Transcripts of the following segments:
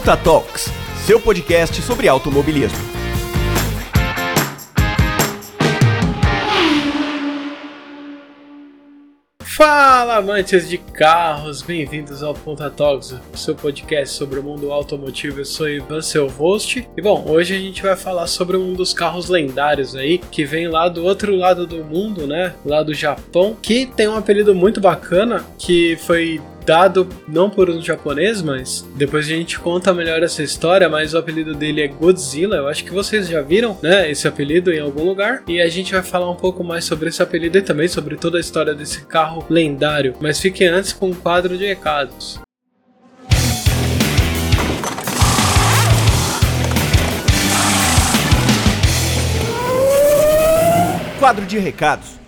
Punta Talks, seu podcast sobre automobilismo. Fala, amantes de carros, bem-vindos ao Ponta Talks, seu podcast sobre o mundo automotivo. Eu sou Ivan, seu host. E bom, hoje a gente vai falar sobre um dos carros lendários aí, que vem lá do outro lado do mundo, né? Lá do Japão, que tem um apelido muito bacana, que foi dado não por um japonês, mas depois a gente conta melhor essa história, mas o apelido dele é Godzilla. Eu acho que vocês já viram, né, esse apelido em algum lugar. E a gente vai falar um pouco mais sobre esse apelido e também sobre toda a história desse carro lendário. Mas fiquem antes com um quadro de recados. Quadro de recados.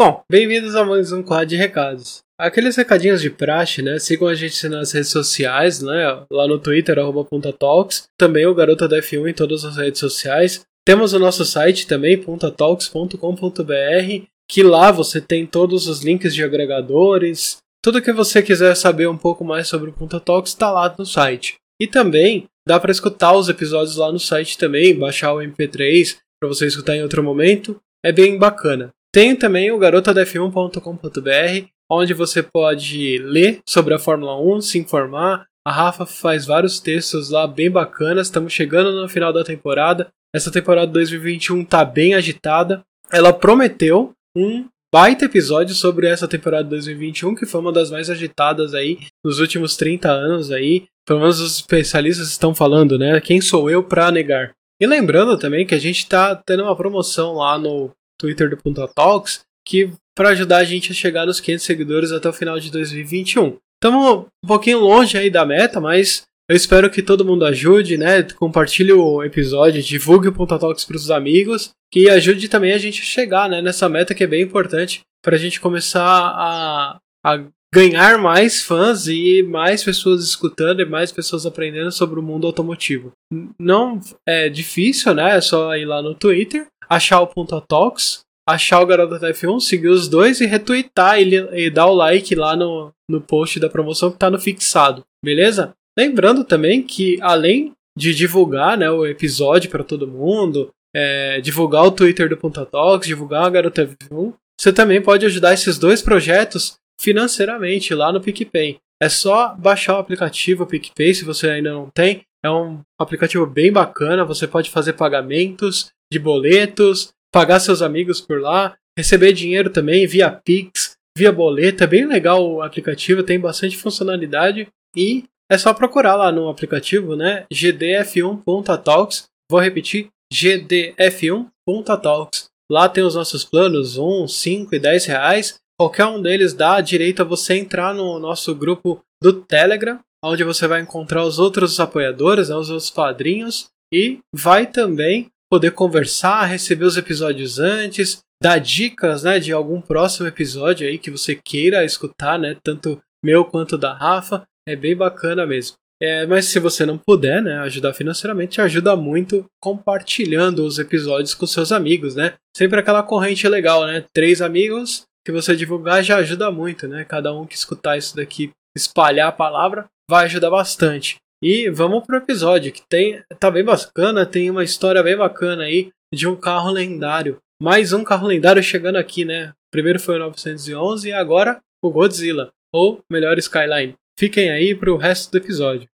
Bom, bem-vindos a mais um quadro de recados. Aqueles recadinhos de praxe, né? Sigam a gente nas redes sociais, né? Lá no Twitter, arroba Talks. Também o Garota da F1 em todas as redes sociais. Temos o nosso site também, puntatalks.com.br, que lá você tem todos os links de agregadores. Tudo que você quiser saber um pouco mais sobre o Punta Talks está lá no site. E também dá para escutar os episódios lá no site também, baixar o MP3 para você escutar em outro momento. É bem bacana. Tem também o garotadf1.com.br, onde você pode ler sobre a Fórmula 1, se informar. A Rafa faz vários textos lá bem bacanas. Estamos chegando no final da temporada. Essa temporada 2021 tá bem agitada. Ela prometeu um baita episódio sobre essa temporada 2021, que foi uma das mais agitadas aí nos últimos 30 anos aí. Pelo menos os especialistas estão falando, né? Quem sou eu para negar? E lembrando também que a gente tá tendo uma promoção lá no Twitter do Punta Talks, que para ajudar a gente a chegar nos 500 seguidores até o final de 2021. Estamos um pouquinho longe aí da meta, mas eu espero que todo mundo ajude, né? Compartilhe o episódio, divulgue o Punta Talks para os amigos, que ajude também a gente a chegar né, nessa meta que é bem importante para a gente começar a, a ganhar mais fãs e mais pessoas escutando e mais pessoas aprendendo sobre o mundo automotivo. Não é difícil, né? É só ir lá no Twitter achar o Punta Talks, achar o Garoto da F1, seguir os dois e retweetar ele e dar o like lá no, no post da promoção que tá no fixado, beleza? Lembrando também que além de divulgar né, o episódio para todo mundo, é, divulgar o Twitter do Punta Talks, divulgar a Garota F1, você também pode ajudar esses dois projetos financeiramente lá no PicPay. É só baixar o aplicativo PicPay se você ainda não tem. É um aplicativo bem bacana, você pode fazer pagamentos, de boletos, pagar seus amigos por lá, receber dinheiro também via Pix, via boleto. É bem legal o aplicativo, tem bastante funcionalidade e é só procurar lá no aplicativo, né? gdf1.talks. Vou repetir, gdf1.talks. Lá tem os nossos planos, 1, 5 e 10 reais. Qualquer um deles dá direito a você entrar no nosso grupo do Telegram, onde você vai encontrar os outros apoiadores, né, os outros padrinhos, e vai também poder conversar, receber os episódios antes, dar dicas, né, de algum próximo episódio aí que você queira escutar, né, tanto meu quanto da Rafa, é bem bacana mesmo. É, mas se você não puder, né, ajudar financeiramente, ajuda muito compartilhando os episódios com seus amigos, né? Sempre aquela corrente legal, né? Três amigos que você divulgar já ajuda muito, né? Cada um que escutar isso daqui, espalhar a palavra, vai ajudar bastante. E vamos pro episódio, que tem tá bem bacana, tem uma história bem bacana aí de um carro lendário. Mais um carro lendário chegando aqui, né? Primeiro foi o 911 e agora o Godzilla, ou melhor, Skyline. Fiquem aí pro resto do episódio.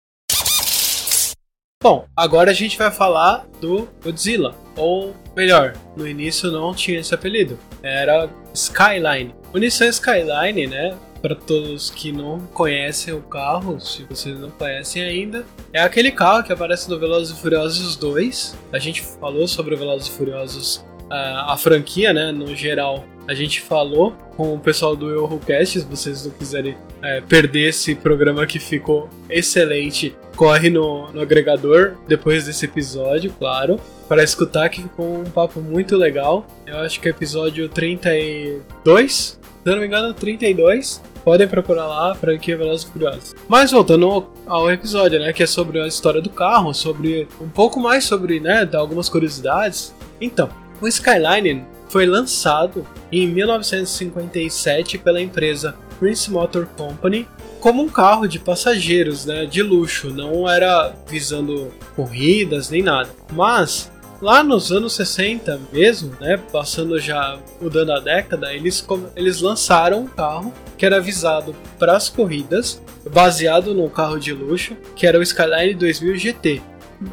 Bom, agora a gente vai falar do Godzilla, ou melhor, no início não tinha esse apelido, era Skyline. O Nissan Skyline, né, para todos que não conhecem o carro, se vocês não conhecem ainda, é aquele carro que aparece no Velozes e Furiosos 2. A gente falou sobre o Velozes e Furiosos, a, a franquia, né, no geral. A gente falou com o pessoal do Eurocast, se vocês não quiserem é, perder esse programa que ficou excelente, corre no, no agregador depois desse episódio, claro, para escutar que ficou um papo muito legal. Eu acho que é episódio 32, se eu não me engano, 32 podem procurar lá a franquia Velozes e. Mas voltando ao episódio, né, que é sobre a história do carro, sobre um pouco mais sobre, né, algumas curiosidades. Então, o Skyline foi lançado em 1957 pela empresa Prince Motor Company como um carro de passageiros, né, de luxo, não era visando corridas nem nada. Mas lá nos anos 60 mesmo, né, passando já mudando a década, eles, eles lançaram um carro que era visado para as corridas, baseado num carro de luxo, que era o Skyline 2000 GT.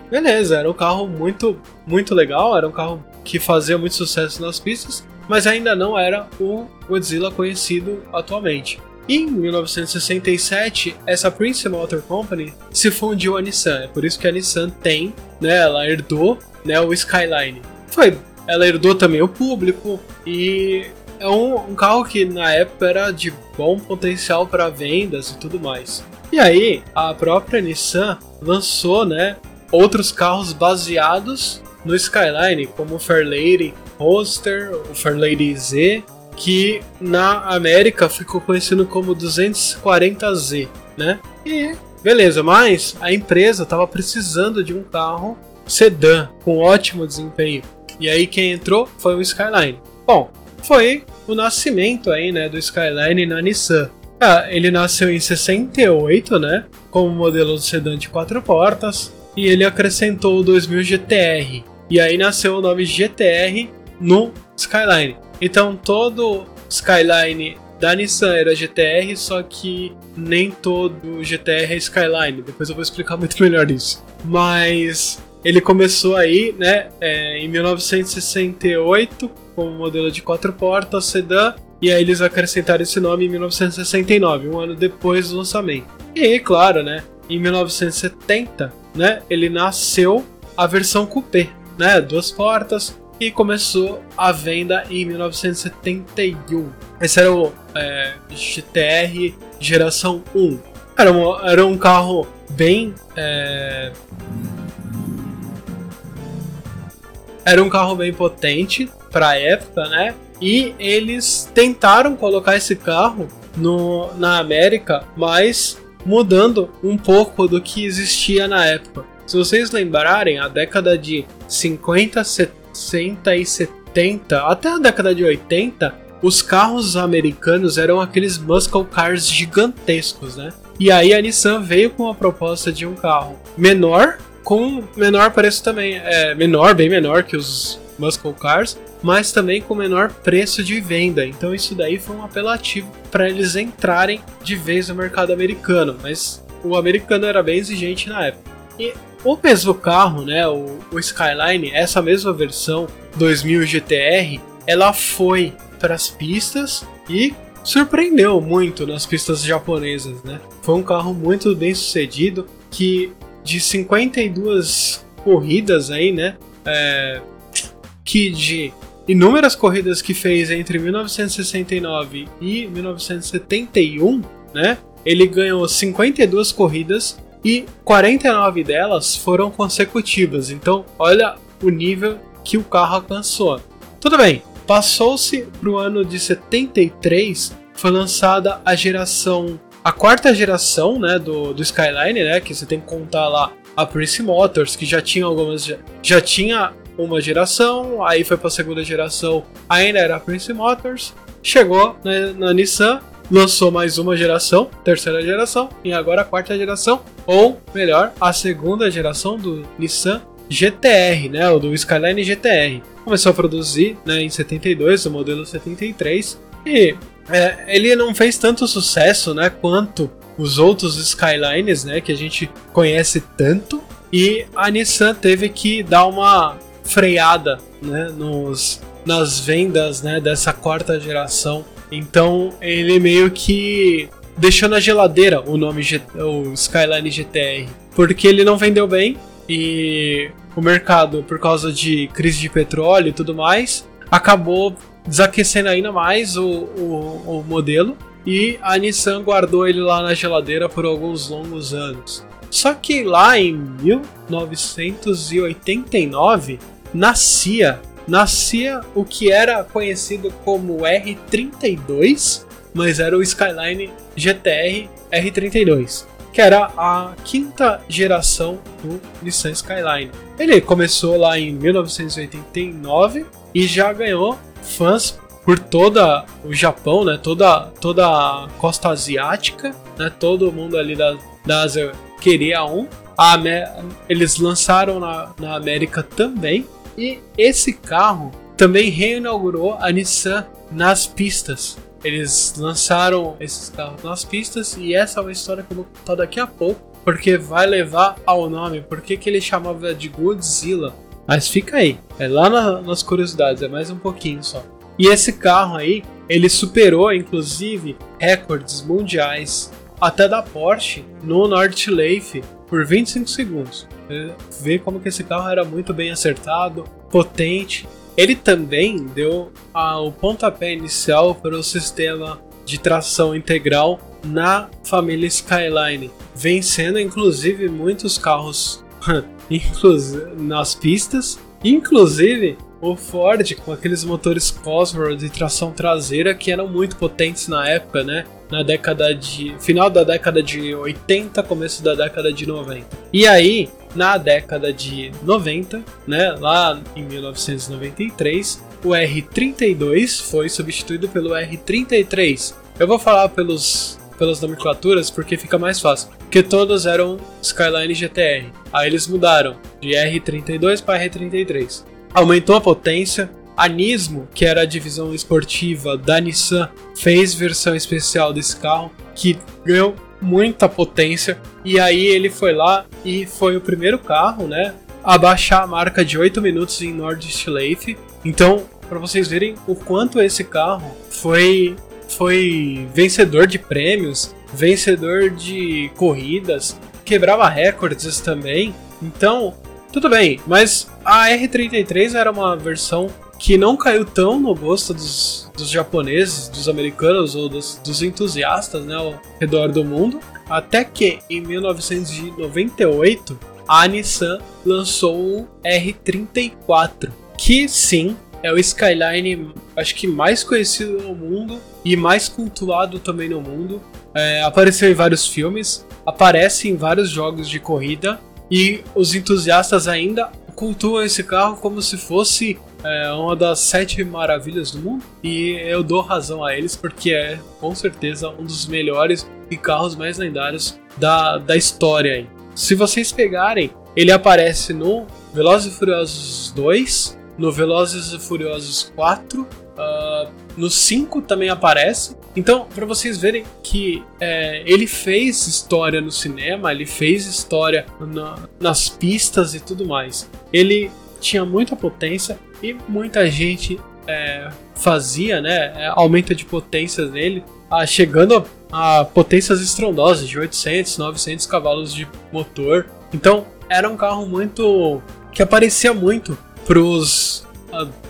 Beleza, era um carro muito, muito legal, era um carro que fazia muito sucesso nas pistas, mas ainda não era o Godzilla conhecido atualmente. Em 1967, essa Prince Motor Company se fundiu à Nissan. É por isso que a Nissan tem, né, ela herdou né, o Skyline. Foi, ela herdou também o público e é um, um carro que na época era de bom potencial para vendas e tudo mais. E aí, a própria Nissan lançou, né, outros carros baseados no Skyline, como o Fairlady Roadster, o Fairlady Z, que na América ficou conhecido como 240Z, né? E beleza, mas a empresa estava precisando de um carro sedã com ótimo desempenho. E aí quem entrou foi o Skyline. Bom, foi o nascimento aí, né, do Skyline na Nissan. Ah, ele nasceu em 68, né, como modelo de sedã de quatro portas, e ele acrescentou o 2000 GTR. E aí nasceu o nome GTR no Skyline. Então todo Skyline da Nissan era GTR, só que nem todo GTR é Skyline. Depois eu vou explicar muito melhor isso. Mas ele começou aí, né, é, em 1968 como modelo de quatro portas, sedã, e aí eles acrescentaram esse nome em 1969, um ano depois do lançamento. E aí, claro, né, em 1970, né, ele nasceu a versão coupé, né, duas portas, e começou a venda em 1971. Esse era o é, GTR geração 1. Era, um, era um carro bem é, Era um carro bem potente para a época, né? E eles tentaram colocar esse carro no, na América, mas mudando um pouco do que existia na época. Se vocês lembrarem, a década de 50, 60 e 70, até a década de 80, os carros americanos eram aqueles muscle cars gigantescos, né? E aí a Nissan veio com a proposta de um carro menor, com menor preço também, é menor, bem menor que os muscle cars, mas também com menor preço de venda. Então isso daí foi um apelativo para eles entrarem de vez no mercado americano, mas o americano era bem exigente na época. E o mesmo carro, né, o, o Skyline, essa mesma versão 2000 GTR, ela foi para as pistas e surpreendeu muito nas pistas japonesas, né? Foi um carro muito bem sucedido que de 52 corridas aí, né? É, que de inúmeras corridas que fez entre 1969 e 1971, né? Ele ganhou 52 corridas e 49 delas foram consecutivas. Então, olha o nível que o carro alcançou. Tudo bem, passou-se para o ano de 73, foi lançada a geração a quarta geração, né, do, do Skyline, né, que você tem que contar lá a Prince Motors, que já tinha algumas já tinha uma geração, aí foi para a segunda geração, ainda era a Prince Motors, chegou na, na Nissan, lançou mais uma geração, terceira geração, e agora a quarta geração, ou melhor, a segunda geração do Nissan GTR, né, o do Skyline GTR. Começou a produzir né, em 72, o modelo 73, e é, ele não fez tanto sucesso, né, quanto os outros Skylines, né, que a gente conhece tanto. E a Nissan teve que dar uma freada, né, nos, nas vendas, né, dessa quarta geração. Então ele meio que deixou na geladeira o nome G o Skyline GTR, porque ele não vendeu bem e o mercado, por causa de crise de petróleo e tudo mais, acabou desaquecendo ainda mais o, o, o modelo e a Nissan guardou ele lá na geladeira por alguns longos anos. Só que lá em 1989 nascia, nascia o que era conhecido como R32, mas era o Skyline GTR R32, que era a quinta geração do Nissan Skyline. Ele começou lá em 1989 e já ganhou fãs por toda o Japão, né? Toda, toda a costa asiática, né? Todo mundo ali da, da Ásia queria um. Eles lançaram na, na América também. E esse carro também reinaugurou a Nissan nas pistas. Eles lançaram esses carros nas pistas e essa é uma história que eu vou contar daqui a pouco, porque vai levar ao nome. Por que, que ele chamava de Godzilla? Mas fica aí, é lá na, nas curiosidades, é mais um pouquinho só. E esse carro aí, ele superou inclusive recordes mundiais, até da Porsche, no Nordschleife, por 25 segundos. Vê como que esse carro era muito bem acertado, potente. Ele também deu o pontapé inicial para o sistema de tração integral na família Skyline, vencendo inclusive muitos carros nas pistas, inclusive o Ford com aqueles motores Cosworth de tração traseira que eram muito potentes na época, né? Na década de. final da década de 80, começo da década de 90. E aí, na década de 90, né? Lá em 1993, o R32 foi substituído pelo R33. Eu vou falar pelos pelas nomenclaturas porque fica mais fácil. Porque todos eram Skyline GTR. Aí eles mudaram de R32 para R33 aumentou a potência. A Nismo, que era a divisão esportiva da Nissan, fez versão especial desse carro que ganhou muita potência. E aí ele foi lá e foi o primeiro carro, né, a baixar a marca de 8 minutos em Nordschleife. Então, para vocês verem o quanto esse carro foi foi vencedor de prêmios, vencedor de corridas, quebrava recordes também. Então, tudo bem, mas a R33 era uma versão que não caiu tão no gosto dos, dos japoneses, dos americanos ou dos, dos entusiastas né, ao redor do mundo, até que em 1998 a Nissan lançou o R34, que sim é o Skyline, acho que mais conhecido no mundo e mais cultuado também no mundo. É, apareceu em vários filmes, aparece em vários jogos de corrida e os entusiastas ainda cultuam esse carro como se fosse é, uma das sete maravilhas do mundo. E eu dou razão a eles porque é com certeza um dos melhores e carros mais lendários da, da história. Se vocês pegarem, ele aparece no Velozes e Furiosos 2, no Velozes e Furiosos 4, uh, no 5 também aparece. Então, para vocês verem que é, ele fez história no cinema, ele fez história na, nas pistas e tudo mais. Ele tinha muita potência e muita gente é, fazia, né, é, aumento de potência nele, a, chegando a, a potências estrondosas de 800, 900 cavalos de motor. Então, era um carro muito que aparecia muito pros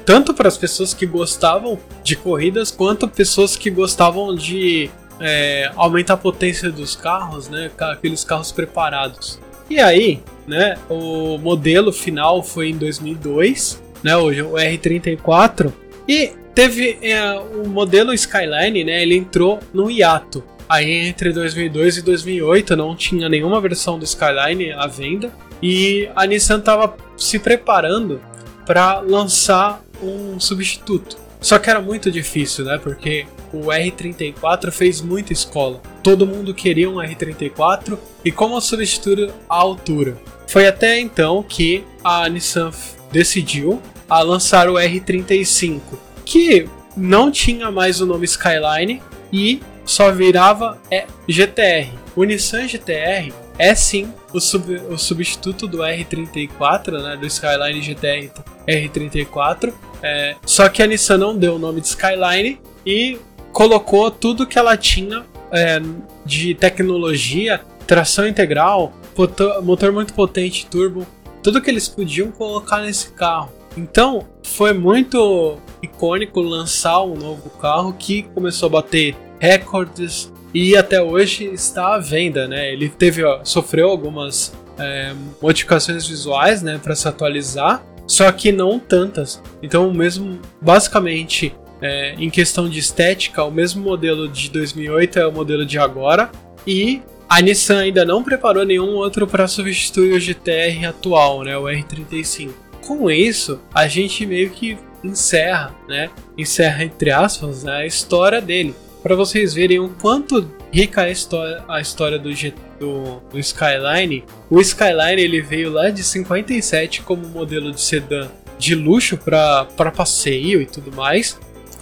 tanto para as pessoas que gostavam de corridas quanto pessoas que gostavam de é, aumentar a potência dos carros, né? Aqueles carros preparados. E aí, né? O modelo final foi em 2002, né? O, o R34 e teve é, o modelo Skyline, né? Ele entrou no hiato. Aí entre 2002 e 2008 não tinha nenhuma versão do Skyline à venda e a Nissan estava se preparando para lançar um substituto. Só que era muito difícil, né? Porque o R34 fez muita escola. Todo mundo queria um R34 e como substituir a altura. Foi até então que a Nissan decidiu a lançar o R35, que não tinha mais o nome Skyline e só virava GTR. O Nissan GTR é sim o, sub, o substituto do R34, né, do Skyline GTR R34. É, só que a Nissan não deu o nome de Skyline e colocou tudo que ela tinha é, de tecnologia, tração integral, motor, motor muito potente, turbo, tudo que eles podiam colocar nesse carro. Então foi muito icônico lançar um novo carro que começou a bater recordes e até hoje está à venda, né? Ele teve, ó, sofreu algumas é, modificações visuais, né, para se atualizar, só que não tantas. Então, mesmo basicamente é, em questão de estética, o mesmo modelo de 2008 é o modelo de agora e a Nissan ainda não preparou nenhum outro para substituir o GTR atual, né, o R35. Com isso, a gente meio que encerra, né? Encerra entre aspas né, a história dele, para vocês verem o quanto rica é a história, a história do, do, do Skyline. O Skyline ele veio lá de 57 como modelo de sedã de luxo para passeio e tudo mais,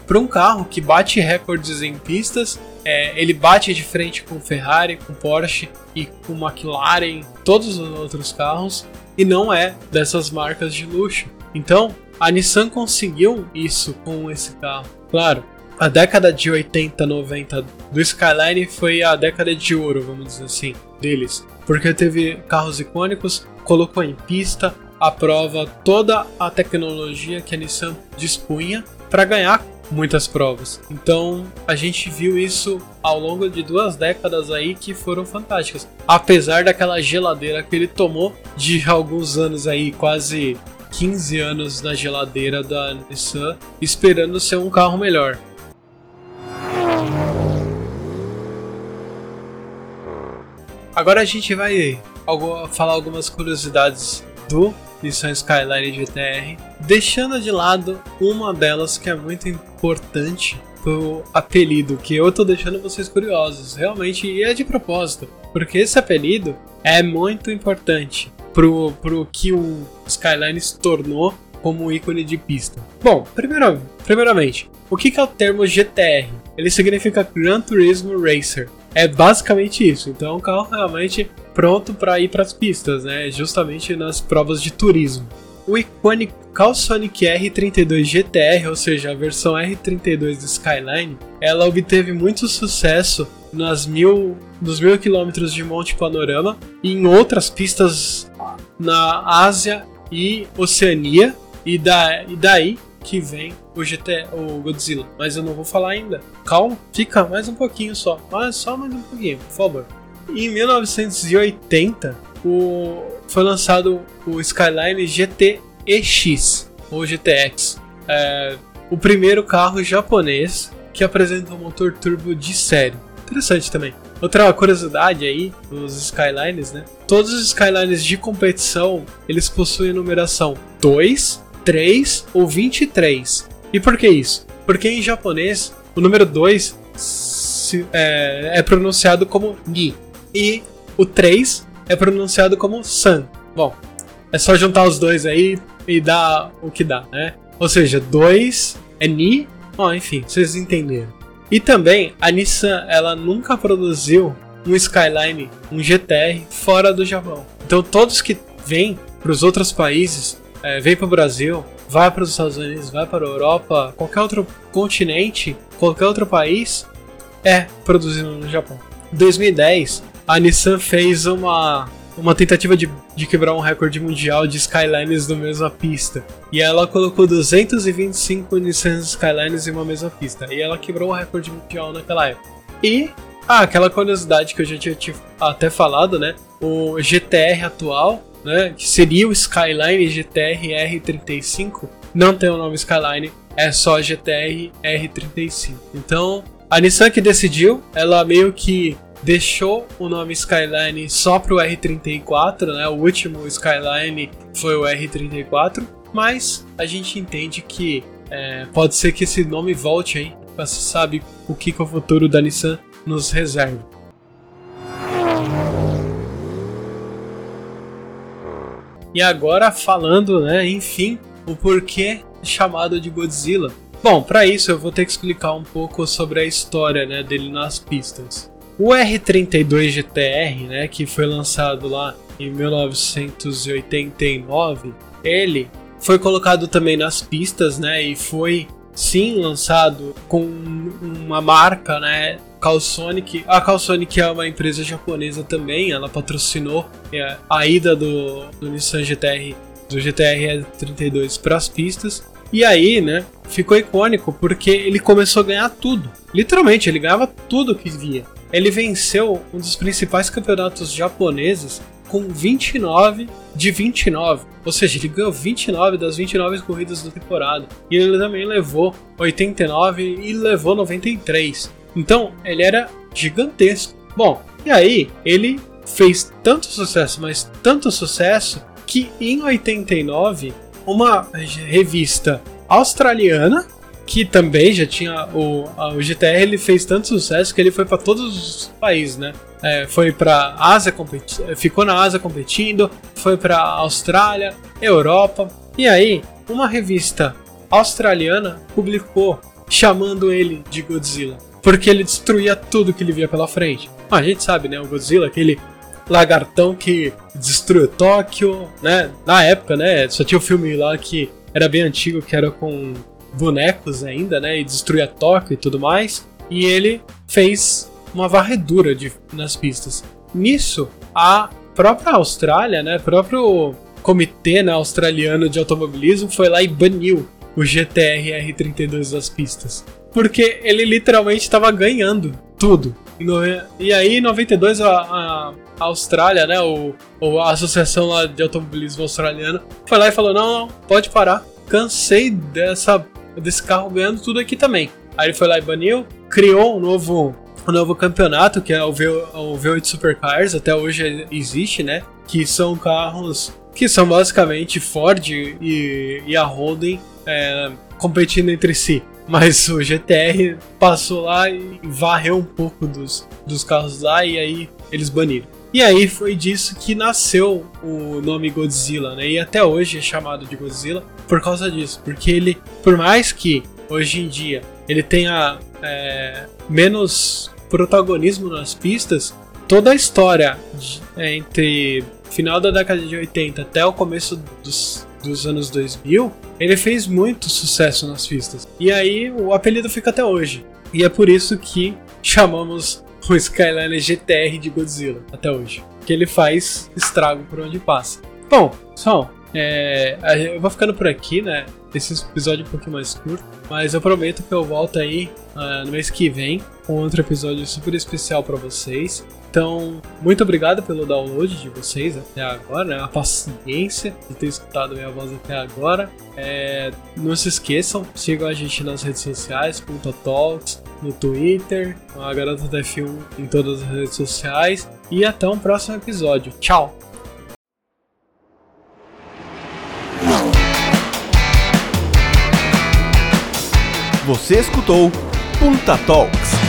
para um carro que bate recordes em pistas. É, ele bate de frente com Ferrari, com Porsche e com McLaren, todos os outros carros, e não é dessas marcas de luxo. Então, a Nissan conseguiu isso com esse carro. Claro, a década de 80, 90 do Skyline foi a década de ouro, vamos dizer assim, deles. Porque teve carros icônicos, colocou em pista, a prova toda a tecnologia que a Nissan dispunha para ganhar muitas provas. Então a gente viu isso ao longo de duas décadas aí que foram fantásticas. Apesar daquela geladeira que ele tomou de alguns anos aí, quase 15 anos na geladeira da Nissan, esperando ser um carro melhor. Agora a gente vai falar algumas curiosidades do Nissan Skyline GTR, deixando de lado uma delas que é muito importante pro apelido, que eu tô deixando vocês curiosos, realmente, e é de propósito, porque esse apelido é muito importante pro, pro que o Skyline se tornou como ícone de pista. Bom, primeiro, primeiramente, o que, que é o termo GTR? Ele significa Gran Turismo Racer. É basicamente isso. Então é um carro realmente pronto para ir para as pistas, né? Justamente nas provas de turismo. O icônico Calsonic R32 GTR, ou seja, a versão R32 do Skyline, ela obteve muito sucesso nas mil, nos mil quilômetros de Monte Panorama e em outras pistas na Ásia e Oceania, e, da, e daí que vem o GT, o Godzilla. Mas eu não vou falar ainda. Calma, fica mais um pouquinho só. Mas só mais um pouquinho, por favor. Em 1980, o, foi lançado o Skyline GTEX, ou GTX. É, o primeiro carro japonês que apresenta um motor turbo de série. Interessante também. Outra curiosidade aí dos Skylines, né? Todos os Skylines de competição, eles possuem numeração 2, 3 ou 23. E por que isso? Porque em japonês, o número 2 é, é pronunciado como Ni e o 3 é pronunciado como San. Bom, é só juntar os dois aí e dar o que dá, né? Ou seja, 2 é Ni, bom, enfim, vocês entenderam. E também a Nissan, ela nunca produziu um Skyline, um GTR fora do Japão. Então todos que vêm para os outros países, é, vêm para o Brasil, vai para os Estados Unidos, vai para a Europa, qualquer outro continente, qualquer outro país, é produzido no Japão. Em 2010, a Nissan fez uma, uma tentativa de, de quebrar um recorde mundial de Skylines na mesma pista. E ela colocou 225 Nissan Skylines em uma mesma pista. E ela quebrou o recorde mundial naquela época. E ah, aquela curiosidade que eu já tinha até falado, né? O GTR atual, né? Que seria o Skyline GTR R35, não tem o nome Skyline, é só GTR R35. Então, a Nissan que decidiu, ela meio que deixou o nome Skyline só pro R34, né? O último Skyline foi o R34, mas a gente entende que é, pode ser que esse nome volte aí, você sabe o que, que o futuro da Nissan nos reserva. E agora falando, né, enfim, o porquê chamado de Godzilla. Bom, para isso eu vou ter que explicar um pouco sobre a história né, dele nas pistas. O R32 GTR, né, que foi lançado lá em 1989, ele foi colocado também nas pistas, né, e foi sim lançado com uma marca, né, Calsonic. A Calsonic é uma empresa japonesa também, ela patrocinou é, a ida do, do Nissan GTR, do GTR 32 para as pistas. E aí, né, ficou icônico porque ele começou a ganhar tudo. Literalmente, ele ganhava tudo que via. Ele venceu um dos principais campeonatos japoneses com 29 de 29. Ou seja, ele ganhou 29 das 29 corridas da temporada. E ele também levou 89 e levou 93. Então, ele era gigantesco. Bom, e aí ele fez tanto sucesso, mas tanto sucesso, que em 89 uma revista australiana, que também já tinha o, a, o GTR, ele fez tanto sucesso que ele foi para todos os países, né? É, foi para Ásia competindo, ficou na Ásia competindo, foi para Austrália, Europa. E aí, uma revista australiana publicou chamando ele de Godzilla, porque ele destruía tudo que ele via pela frente. A gente sabe, né, o Godzilla, aquele lagartão que destruiu Tóquio, né? Na época, né, só tinha o um filme lá que era bem antigo, que era com bonecos ainda, né, e destruía Tóquio e tudo mais. E ele fez uma varredura de, nas pistas. Nisso, a própria Austrália, né, próprio comitê né, australiano de automobilismo foi lá e baniu o GTR R32 das pistas. Porque ele literalmente estava ganhando tudo. E, aí, em 92, a, a, a Austrália, né, o, a Associação lá de Automobilismo Australiano, foi lá e falou: não, não, pode parar. Cansei dessa, desse carro ganhando tudo aqui também. Aí ele foi lá e baniu, criou um novo, um novo campeonato, que é o, v, o V8 Supercars, até hoje existe, né? Que são carros que são basicamente Ford e, e a Holden é, competindo entre si. Mas o GTR passou lá e varreu um pouco dos, dos carros lá e aí eles baniram. E aí foi disso que nasceu o nome Godzilla, né? E até hoje é chamado de Godzilla por causa disso. Porque ele, por mais que hoje em dia ele tenha é, menos protagonismo nas pistas, toda a história de, é, entre final da década de 80 até o começo dos, dos anos 2000, ele fez muito sucesso nas pistas. E aí o apelido fica até hoje. E é por isso que chamamos o Skyline GTR de Godzilla até hoje. Que ele faz estrago por onde passa. Bom, pessoal, é, eu vou ficando por aqui, né? Esse episódio é um pouquinho mais curto. Mas eu prometo que eu volto aí uh, no mês que vem com outro episódio super especial para vocês. Então, muito obrigado pelo download de vocês até agora, né? a paciência de ter escutado minha voz até agora. É, não se esqueçam, sigam a gente nas redes sociais, Talks, no Twitter, a Garota da F1 em todas as redes sociais. E até um próximo episódio. Tchau! Você escutou Punta Talks.